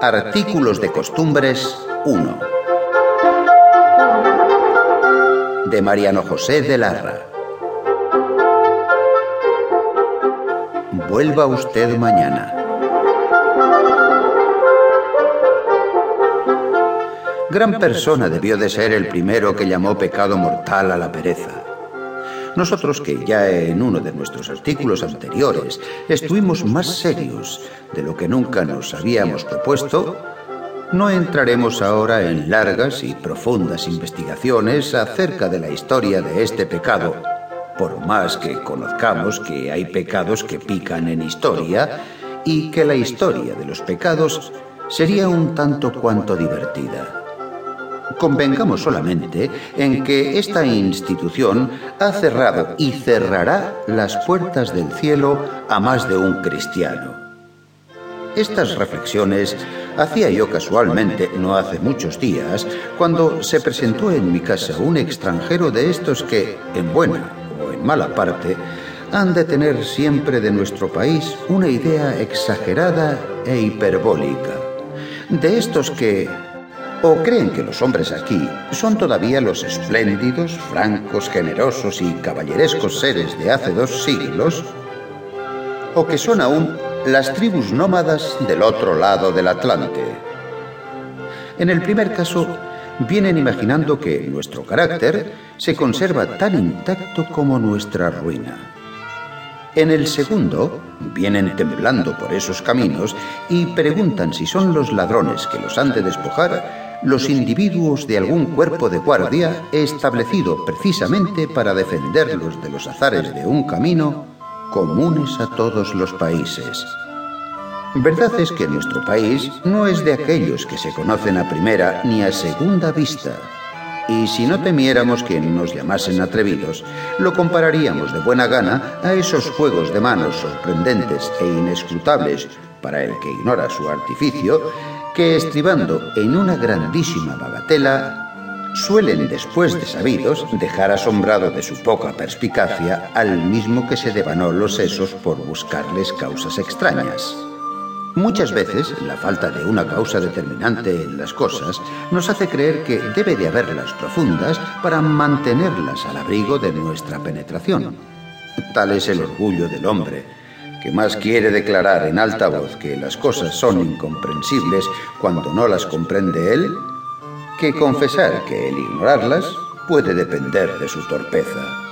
Artículos de Costumbres 1 de Mariano José de Larra. Vuelva usted mañana. Gran persona debió de ser el primero que llamó pecado mortal a la pereza. Nosotros que ya en uno de nuestros artículos anteriores estuvimos más serios de lo que nunca nos habíamos propuesto, no entraremos ahora en largas y profundas investigaciones acerca de la historia de este pecado, por más que conozcamos que hay pecados que pican en historia y que la historia de los pecados sería un tanto cuanto divertida. Convengamos solamente en que esta institución ha cerrado y cerrará las puertas del cielo a más de un cristiano. Estas reflexiones hacía yo casualmente no hace muchos días cuando se presentó en mi casa un extranjero de estos que, en buena o en mala parte, han de tener siempre de nuestro país una idea exagerada e hiperbólica. De estos que, ¿O creen que los hombres aquí son todavía los espléndidos, francos, generosos y caballerescos seres de hace dos siglos? ¿O que son aún las tribus nómadas del otro lado del Atlante? En el primer caso, vienen imaginando que nuestro carácter se conserva tan intacto como nuestra ruina. En el segundo, vienen temblando por esos caminos y preguntan si son los ladrones que los han de despojar los individuos de algún cuerpo de guardia establecido precisamente para defenderlos de los azares de un camino comunes a todos los países. Verdad es que nuestro país no es de aquellos que se conocen a primera ni a segunda vista. Y si no temiéramos que nos llamasen atrevidos, lo compararíamos de buena gana a esos juegos de manos sorprendentes e inescrutables para el que ignora su artificio que estribando en una grandísima bagatela, suelen, después de sabidos, dejar asombrado de su poca perspicacia al mismo que se devanó los sesos por buscarles causas extrañas. Muchas veces la falta de una causa determinante en las cosas nos hace creer que debe de haberlas profundas para mantenerlas al abrigo de nuestra penetración. Tal es el orgullo del hombre, que más quiere declarar en alta voz que las cosas son incomprensibles cuando no las comprende él, que confesar que el ignorarlas puede depender de su torpeza.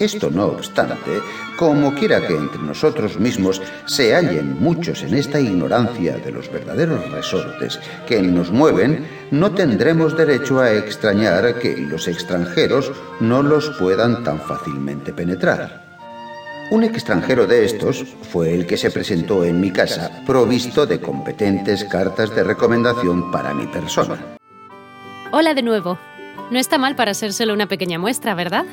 Esto no obstante, como quiera que entre nosotros mismos se hallen muchos en esta ignorancia de los verdaderos resortes que nos mueven, no tendremos derecho a extrañar que los extranjeros no los puedan tan fácilmente penetrar. Un extranjero de estos fue el que se presentó en mi casa provisto de competentes cartas de recomendación para mi persona. Hola de nuevo. No está mal para ser solo una pequeña muestra, ¿verdad?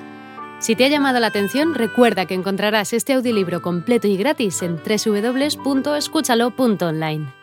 Si te ha llamado la atención, recuerda que encontrarás este audiolibro completo y gratis en www.escúchalo.online.